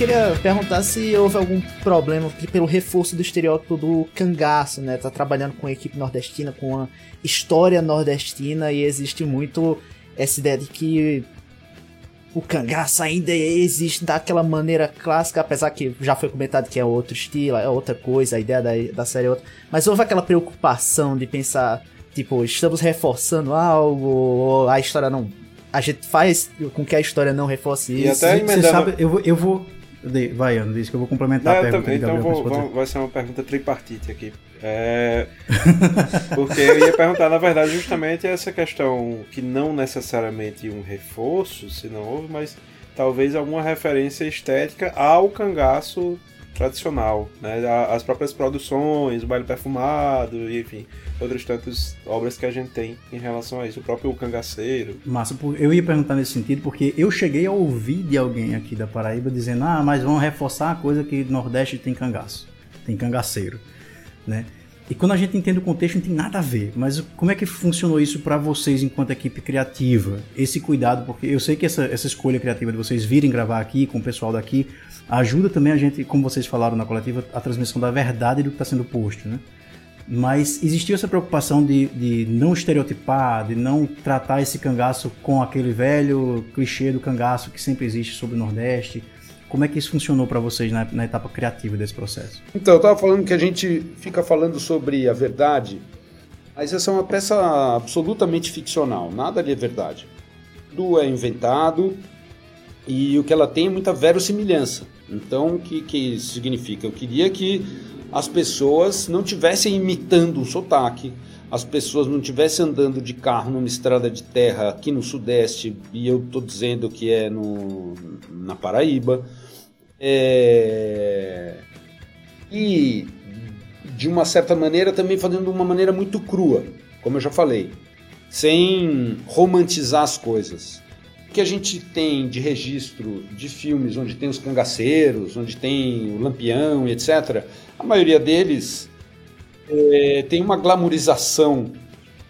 Queria perguntar se houve algum problema pelo reforço do estereótipo do cangaço, né? Tá trabalhando com a equipe nordestina, com a história nordestina e existe muito essa ideia de que o cangaço ainda existe daquela maneira clássica, apesar que já foi comentado que é outro estilo, é outra coisa, a ideia da, da série é outra. Mas houve aquela preocupação de pensar Tipo, estamos reforçando algo, ou a história não. A gente faz com que a história não reforce E isso. até Você emendando- sabe, eu vou. Eu vou vai, Ana, disse que eu vou complementar Não, a pergunta também, então vou- vai ser uma pergunta tripartite aqui. É, porque eu ia perguntar, na verdade, justamente essa questão que não necessariamente um reforço, se não houve, mas talvez alguma referência estética ao cangaço tradicional, né? As próprias produções, o baile perfumado, enfim, outras tantas obras que a gente tem em relação a isso, o próprio cangaceiro. Massa, eu ia perguntar nesse sentido, porque eu cheguei a ouvir de alguém aqui da Paraíba dizendo, ah, mas vão reforçar a coisa que Nordeste tem cangaço, tem cangaceiro, né? E quando a gente entende o contexto, não tem nada a ver. Mas como é que funcionou isso para vocês enquanto equipe criativa? Esse cuidado, porque eu sei que essa, essa escolha criativa de vocês virem gravar aqui com o pessoal daqui ajuda também a gente, como vocês falaram na coletiva, a transmissão da verdade do que está sendo posto, né? Mas existiu essa preocupação de, de não estereotipar, de não tratar esse cangaço com aquele velho clichê do cangaço que sempre existe sobre o Nordeste. Como é que isso funcionou para vocês na, na etapa criativa desse processo? Então, eu estava falando que a gente fica falando sobre a verdade, mas essa é uma peça absolutamente ficcional, nada ali é verdade. Tudo é inventado e o que ela tem é muita verossimilhança. Então, o que, que isso significa? Eu queria que as pessoas não tivessem imitando um sotaque, as pessoas não estivessem andando de carro numa estrada de terra aqui no Sudeste, e eu estou dizendo que é no, na Paraíba. É... E, de uma certa maneira, também fazendo de uma maneira muito crua, como eu já falei, sem romantizar as coisas. O que a gente tem de registro de filmes onde tem os cangaceiros, onde tem o lampião etc., a maioria deles é, tem uma glamorização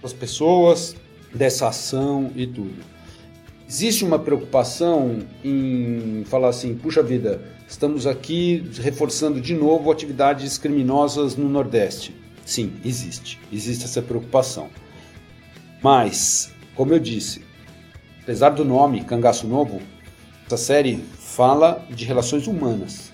das pessoas, dessa ação e tudo. Existe uma preocupação em falar assim, puxa vida, estamos aqui reforçando de novo atividades criminosas no Nordeste. Sim, existe. Existe essa preocupação. Mas, como eu disse, apesar do nome Cangaço Novo, essa série fala de relações humanas.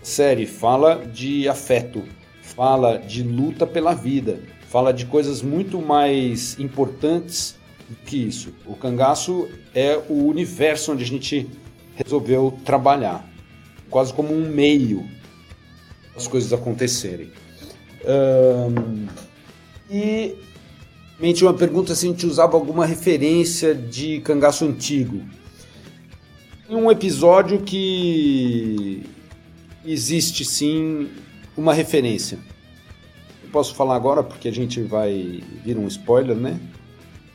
A série fala de afeto, fala de luta pela vida, fala de coisas muito mais importantes que isso. O cangaço é o universo onde a gente resolveu trabalhar, quase como um meio as coisas acontecerem. Ahn, e mente uma pergunta se a gente usava alguma referência de cangaço antigo. Tem um episódio que existe sim uma referência. Eu posso falar agora porque a gente vai vir um spoiler, né?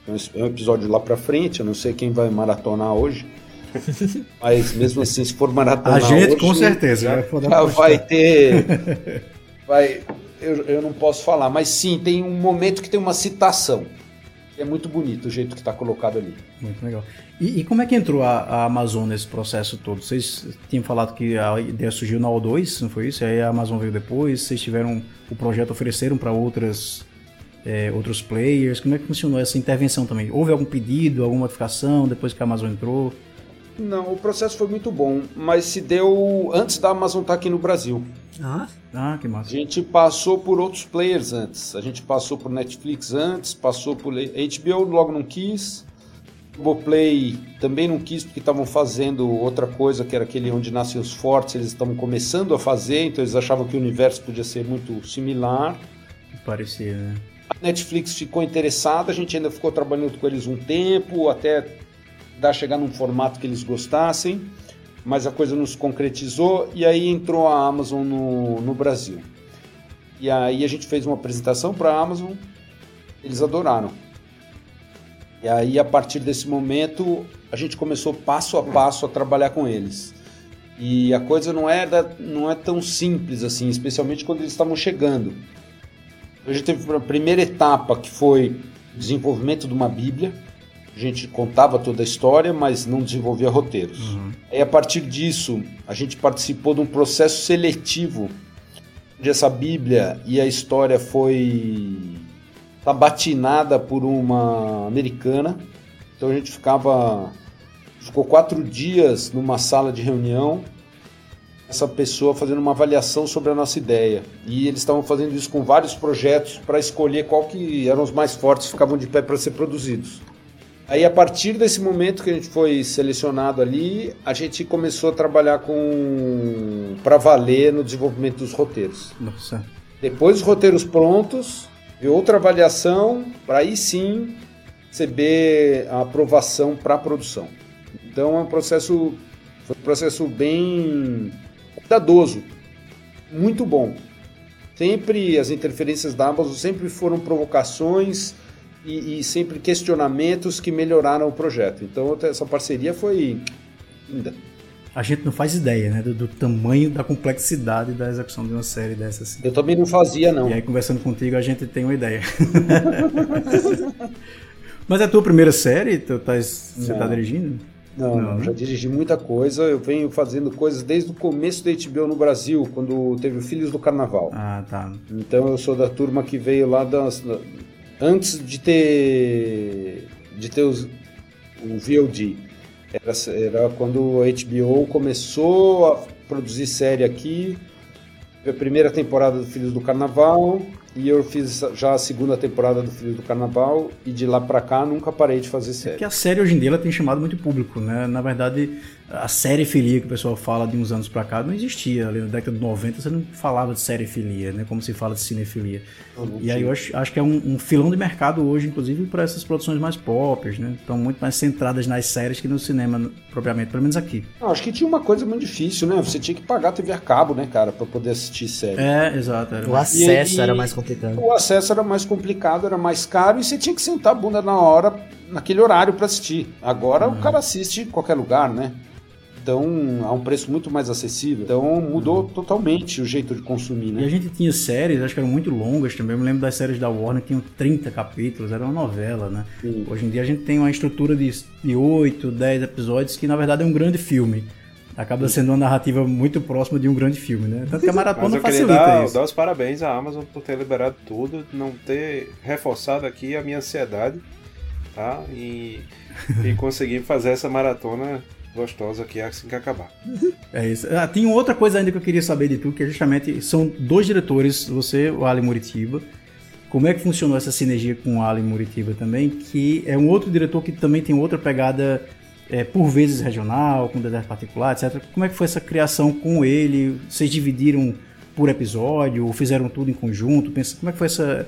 É um episódio lá pra frente, eu não sei quem vai maratonar hoje. Mas mesmo assim, se for maratonar A gente, hoje, com certeza, já, vai postar. vai ter vai eu, eu não posso falar, mas sim, tem um momento que tem uma citação. É muito bonito o jeito que está colocado ali. Muito legal. E, e como é que entrou a, a Amazon nesse processo todo? Vocês tinham falado que a ideia surgiu na O2, não foi isso? Aí a Amazon veio depois, vocês tiveram o projeto, ofereceram para outras é, outros players. Como é que funcionou essa intervenção também? Houve algum pedido, alguma modificação depois que a Amazon entrou? Não, o processo foi muito bom, mas se deu antes da Amazon estar aqui no Brasil. Ah, Ah, que massa. A gente passou por outros players antes. A gente passou por Netflix antes, passou por HBO, logo não quis. Globoplay também não quis porque estavam fazendo outra coisa, que era aquele onde nascem os fortes, eles estavam começando a fazer, então eles achavam que o universo podia ser muito similar. Parecia, né? A Netflix ficou interessada, a gente ainda ficou trabalhando com eles um tempo, até dar chegar num formato que eles gostassem, mas a coisa não se concretizou e aí entrou a Amazon no, no Brasil. E aí a gente fez uma apresentação para a Amazon, eles adoraram. E aí a partir desse momento a gente começou passo a passo a trabalhar com eles. E a coisa não da, não é tão simples assim, especialmente quando eles estavam chegando. A gente teve a primeira etapa que foi desenvolvimento de uma Bíblia. A gente contava toda a história, mas não desenvolvia roteiros. Aí a partir disso, a gente participou de um processo seletivo onde essa Bíblia e a história foi sabatinada por uma americana. Então a gente ficava ficou quatro dias numa sala de reunião essa pessoa fazendo uma avaliação sobre a nossa ideia. E eles estavam fazendo isso com vários projetos para escolher qual que eram os mais fortes, ficavam de pé para ser produzidos. Aí a partir desse momento que a gente foi selecionado ali, a gente começou a trabalhar com para valer no desenvolvimento dos roteiros. Nossa. Depois dos roteiros prontos, e outra avaliação para aí sim receber a aprovação para a produção. Então é um processo, foi um processo bem cuidadoso, muito bom. Sempre as interferências da Amazon sempre foram provocações e, e sempre questionamentos que melhoraram o projeto. Então essa parceria foi linda. A gente não faz ideia, né, do, do tamanho da complexidade da execução de uma série dessa. Assim. Eu também não fazia, não. E aí, conversando contigo, a gente tem uma ideia. Mas é a tua primeira série? Tu tá, você está dirigindo? Não, não, não, já dirigi muita coisa. Eu venho fazendo coisas desde o começo da HBO no Brasil, quando teve o Filhos do Carnaval. Ah, tá. Então eu sou da turma que veio lá das, antes de ter de ter os, o VOD. Era, era quando a HBO começou a produzir série aqui. A primeira temporada do Filhos do Carnaval, e eu fiz já a segunda temporada do Filho do Carnaval e de lá pra cá nunca parei de fazer série. É que a série hoje em dia ela tem chamado muito público, né? Na verdade, a série filia que o pessoal fala de uns anos pra cá não existia. Ali na década de 90 você não falava de série filia, né? Como se fala de cinefilia. Não, e aí eu acho, acho que é um, um, filão de mercado hoje, inclusive, para essas produções mais pop, né? Estão muito mais centradas nas séries que no cinema, propriamente, pelo menos aqui. Não, acho que tinha uma coisa muito difícil, né? Você tinha que pagar TV a cabo, né, cara, pra poder assistir série. É, exato. o acesso e, era mais complicado complicado. O acesso era mais complicado, era mais caro e você tinha que sentar a bunda na hora, naquele horário para assistir. Agora uhum. o cara assiste em qualquer lugar, né? Então, a um preço muito mais acessível. Então, mudou uhum. totalmente o jeito de consumir, né? E a gente tinha séries, acho que eram muito longas também. Eu me lembro das séries da Warner que tinham 30 capítulos, era uma novela, né? Sim. Hoje em dia a gente tem uma estrutura de, de 8, 10 episódios que, na verdade, é um grande filme acaba sendo uma narrativa muito próxima de um grande filme, né? Tanto que a maratona Mas eu facilita dar, isso. dar os parabéns à Amazon por ter liberado tudo, não ter reforçado aqui a minha ansiedade, tá? E, e conseguir fazer essa maratona gostosa aqui assim que acabar. É isso. Ah, tem outra coisa ainda que eu queria saber de tu, que é justamente são dois diretores, você, o Ali Muritiba. Como é que funcionou essa sinergia com o Ali Muritiba também, que é um outro diretor que também tem outra pegada é, por vezes regional, com deserto particular, etc. Como é que foi essa criação com ele? Vocês dividiram por episódio ou fizeram tudo em conjunto? Pensa, como é que foi essa,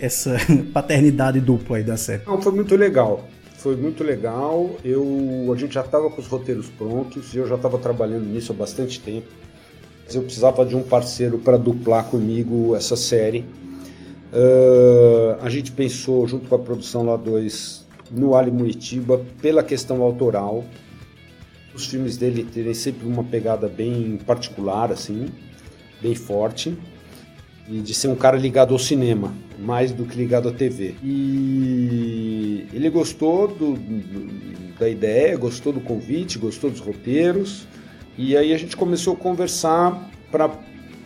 essa paternidade dupla aí da série? Não, foi muito legal. Foi muito legal. Eu, a gente já estava com os roteiros prontos e eu já estava trabalhando nisso há bastante tempo. Eu precisava de um parceiro para duplar comigo essa série. Uh, a gente pensou, junto com a produção lá 2, no Ali Muritiba pela questão autoral. Os filmes dele terem sempre uma pegada bem particular, assim, bem forte. E de ser um cara ligado ao cinema, mais do que ligado à TV. E ele gostou do, do, da ideia, gostou do convite, gostou dos roteiros. E aí a gente começou a conversar para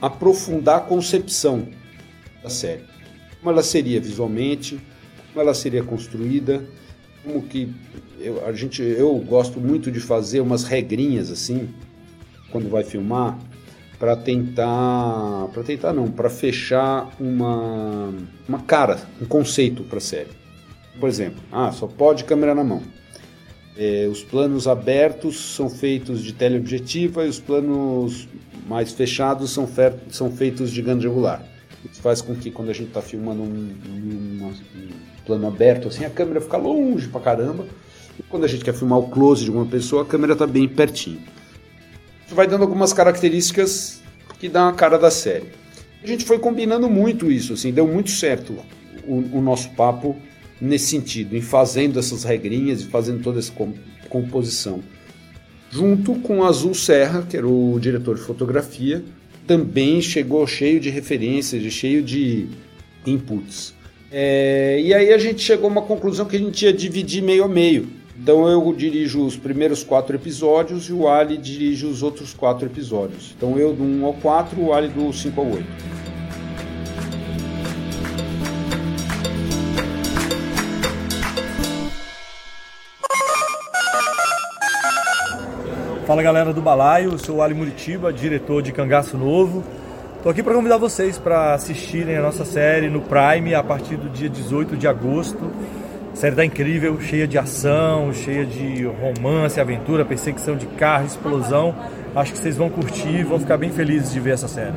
aprofundar a concepção da série. Como ela seria visualmente, como ela seria construída, como que eu, a gente, eu gosto muito de fazer umas regrinhas assim quando vai filmar para tentar, para tentar não, para fechar uma uma cara, um conceito para a série. Por exemplo, ah, só pode câmera na mão. É, os planos abertos são feitos de teleobjetiva e os planos mais fechados são, são feitos de grande angular. Isso faz com que quando a gente está filmando um, um, um plano aberto, assim, a câmera fica longe pra caramba. E quando a gente quer filmar o close de uma pessoa, a câmera tá bem pertinho. Vai dando algumas características que dão a cara da série. A gente foi combinando muito isso, assim, deu muito certo o, o nosso papo nesse sentido, em fazendo essas regrinhas e fazendo toda essa composição. Junto com Azul Serra, que era o diretor de fotografia, também chegou cheio de referências, cheio de inputs. É, e aí a gente chegou a uma conclusão que a gente ia dividir meio a meio. Então eu dirijo os primeiros quatro episódios e o Ali dirige os outros quatro episódios. Então eu do 1 ao 4, o Ali do 5 ao 8. Fala galera do Balaio, eu sou o Ali Muritiba, diretor de Cangaço Novo. Tô aqui para convidar vocês para assistirem a nossa série no Prime a partir do dia 18 de agosto. Série tá incrível, cheia de ação, cheia de romance, aventura, perseguição de carro, explosão. Acho que vocês vão curtir, vão ficar bem felizes de ver essa série.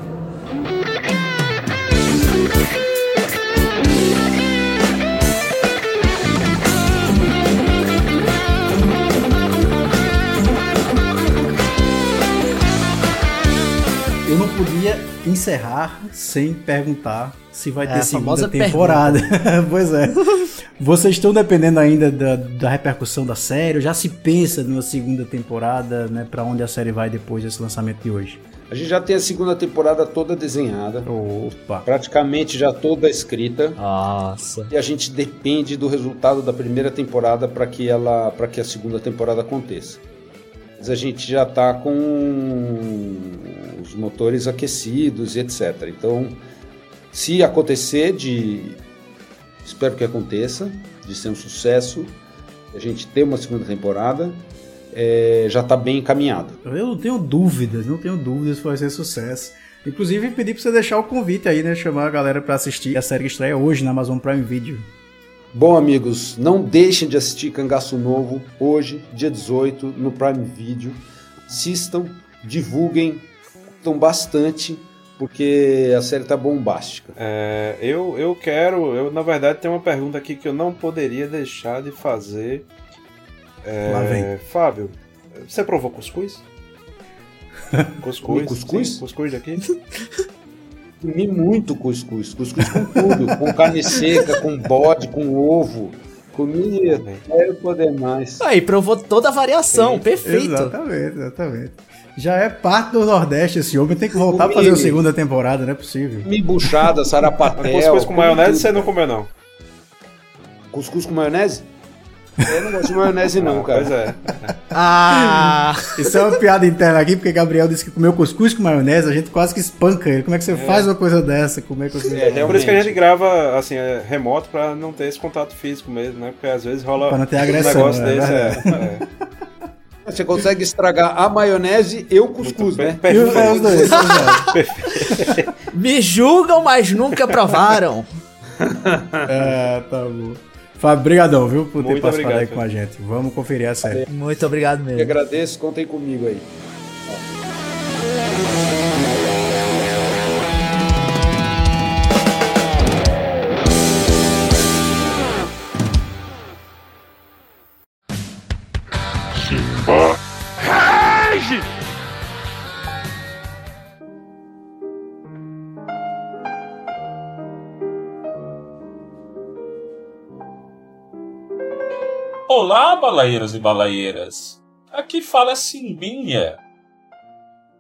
Podia encerrar sem perguntar se vai É ter a segunda temporada. pois é. Vocês estão dependendo ainda da, da repercussão da série? Já se pensa numa segunda temporada, né? Pra onde a série vai depois desse lançamento de hoje? A gente já tem a segunda temporada toda desenhada. Opa. Praticamente já toda escrita. Nossa. E a gente depende do resultado da primeira temporada para que ela, para que a segunda temporada aconteça. Mas a gente já está com os motores aquecidos e etc. Então, se acontecer de, espero que aconteça, de ser um sucesso, a gente ter uma segunda temporada, é, já está bem encaminhado. Eu não tenho dúvidas, não tenho dúvidas que vai ser sucesso. Inclusive, pedi pra você deixar o convite aí, né? Chamar a galera pra assistir a série que estreia hoje na Amazon Prime Video. Bom, amigos, não deixem de assistir Cangaço Novo hoje, dia 18, no Prime Video. Assistam, divulguem, curtam bastante, porque a série tá bombástica. É, eu, eu quero, eu na verdade tenho uma pergunta aqui que eu não poderia deixar de fazer. É, Lá vem. Fábio, você provou cuscuz? Cuscuz? Cuscuz? Sim, cuscuz daqui? Comi muito cuscuz, cuscuz com tudo, com carne seca, com bode, com ovo. Comi, quero poder mais. Aí, provou toda a variação, perfeito. Exatamente, exatamente. Já é parte do Nordeste esse homem, tem que voltar Comi. pra fazer a segunda temporada, não é possível. Comi buchada, sarapatel. Cuscuz com maionese tudo. você não comeu, não. Cuscuz com maionese? Eu não gosto de maionese não, cara. Pois é. Ah! Isso é uma piada interna aqui, porque Gabriel disse que comeu cuscuz com maionese, a gente quase que espanca ele. Como é que você faz uma coisa dessa? Como é que você... É por isso que a gente grava assim, é, remoto pra não ter esse contato físico mesmo, né? Porque às vezes rola Pra não ter um agressão, negócio né? desse. É. É, é. Você consegue estragar a maionese e o cuscuz, né? E os- é, os dois. Me julgam, mas nunca provaram. É, tá bom. Fábio, brigadão, viu, por ter Muito participado obrigado, aí com a gente. Vamos conferir a série. Muito obrigado Eu mesmo. agradeço, contem comigo aí. Olá, balaeiros e balaeiras. Aqui fala Simbinha.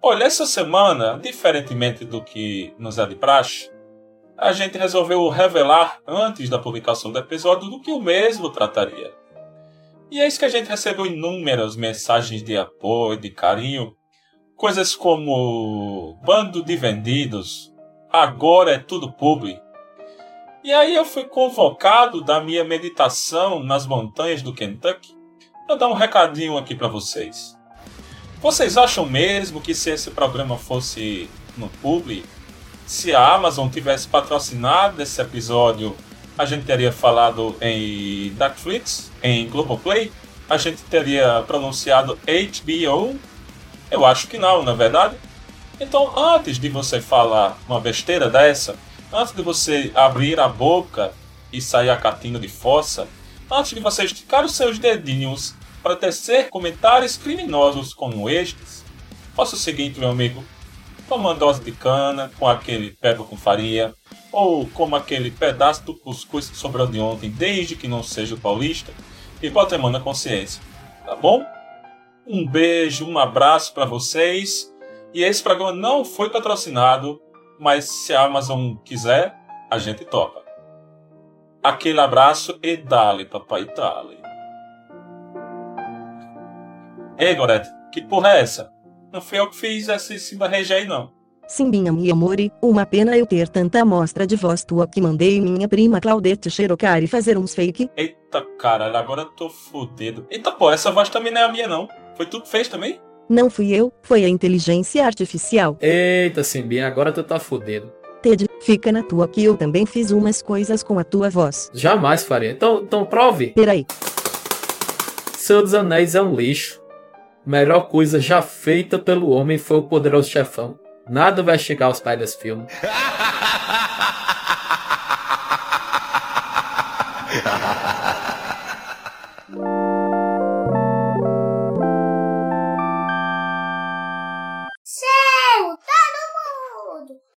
Olha, essa semana, diferentemente do que nos é de praxe, a gente resolveu revelar antes da publicação do episódio do que o mesmo trataria. E é isso que a gente recebeu inúmeras mensagens de apoio, de carinho, coisas como bando de vendidos, agora é tudo publi. E aí eu fui convocado da minha meditação nas montanhas do Kentucky para dar um recadinho aqui para vocês. Vocês acham mesmo que se esse programa fosse no Publi, se a Amazon tivesse patrocinado esse episódio, a gente teria falado em Netflix, em Globoplay? A gente teria pronunciado HBO? Eu acho que não, na é verdade. Então, antes de você falar uma besteira dessa, antes de você abrir a boca e sair a catinga de fossa, antes de você esticar os seus dedinhos para tecer comentários criminosos como estes, faça o seguinte, meu amigo. Toma uma dose de cana com aquele pego com farinha, ou como aquele pedaço do cuscuz que sobrou de ontem, desde que não seja paulista, e bota a mão na consciência, tá bom? Um beijo, um abraço para vocês. E esse programa não foi patrocinado, mas se a Amazon quiser, a gente topa. Aquele abraço e dale, papai, dale. Ei, Gorete, que porra é essa? Não fui eu que fiz esse Simba Rege aí, não. Simbinha mi amore, uma pena eu ter tanta amostra de voz tua que mandei minha prima Claudete Cherocari fazer uns fake. Eita caralho, agora eu tô fudido. Eita pô, essa voz também não é a minha, não. Foi tu que fez também? Não fui eu, foi a inteligência artificial. Eita, Simbinha, agora tu tá fodendo. Ted, fica na tua que eu também fiz umas coisas com a tua voz. Jamais faria. Então, então prove. Peraí. Senhor dos Anéis é um lixo. Melhor coisa já feita pelo homem foi o poderoso chefão. Nada vai chegar aos pais desse filme.